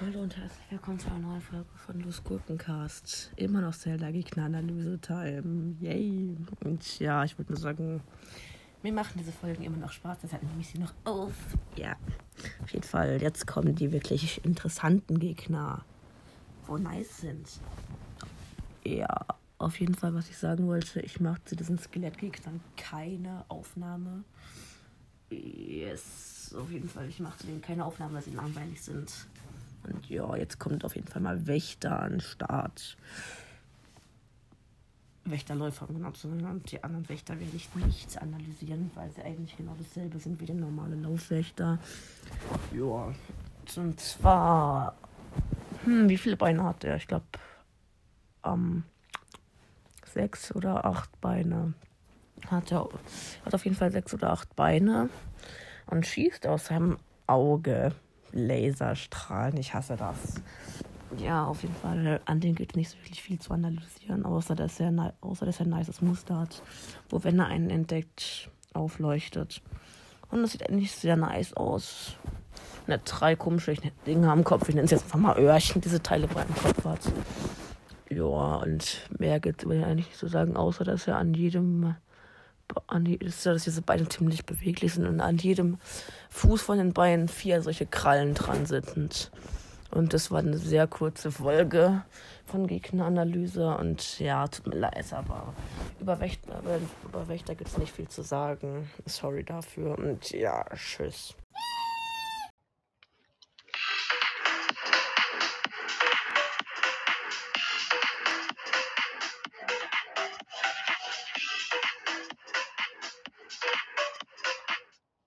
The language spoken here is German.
Hallo und herzlich willkommen zu einer neuen Folge von Los Gurkencast. Immer noch Zelda Gegner Analyse Time. Yay! Und ja, ich würde nur sagen, mir machen diese Folgen immer noch Spaß, deshalb nehme ich sie noch auf. Ja, auf jeden Fall, jetzt kommen die wirklich interessanten Gegner, wo nice sind. Ja, auf jeden Fall, was ich sagen wollte, ich mache zu diesen Skelettgegnern keine Aufnahme. Yes, auf jeden Fall, ich mache zu denen keine Aufnahme, weil sie langweilig sind. Und ja, jetzt kommt auf jeden Fall mal Wächter an den Start. Wächterläufer, um genau zu sein. Und die anderen Wächter werde ich nicht analysieren, weil sie eigentlich genau dasselbe sind wie der normale Laufwächter. Ja, und zwar. Hm, wie viele Beine hat er? Ich glaube, ähm, sechs oder acht Beine. Hat er hat auf jeden Fall sechs oder acht Beine und schießt aus seinem Auge Laserstrahlen. Ich hasse das. Ja, auf jeden Fall. An dem gibt es nicht so wirklich viel zu analysieren, außer dass er, außer dass er ein nices Muster hat, wo, wenn er einen entdeckt, aufleuchtet. Und das sieht eigentlich sehr nice aus. Und drei komische Dinge am Kopf. Ich nenne es jetzt einfach mal Öhrchen, diese Teile, er im Kopf hat. Ja, und mehr gibt es ihn eigentlich nicht zu sagen, außer dass er an jedem an die, dass diese Beine ziemlich beweglich sind und an jedem Fuß von den Beinen vier solche Krallen dran sind. Und das war eine sehr kurze Folge von Gegneranalyse. Und ja, tut mir leid, aber über Wächter, über Wächter gibt es nicht viel zu sagen. Sorry dafür. Und ja, tschüss.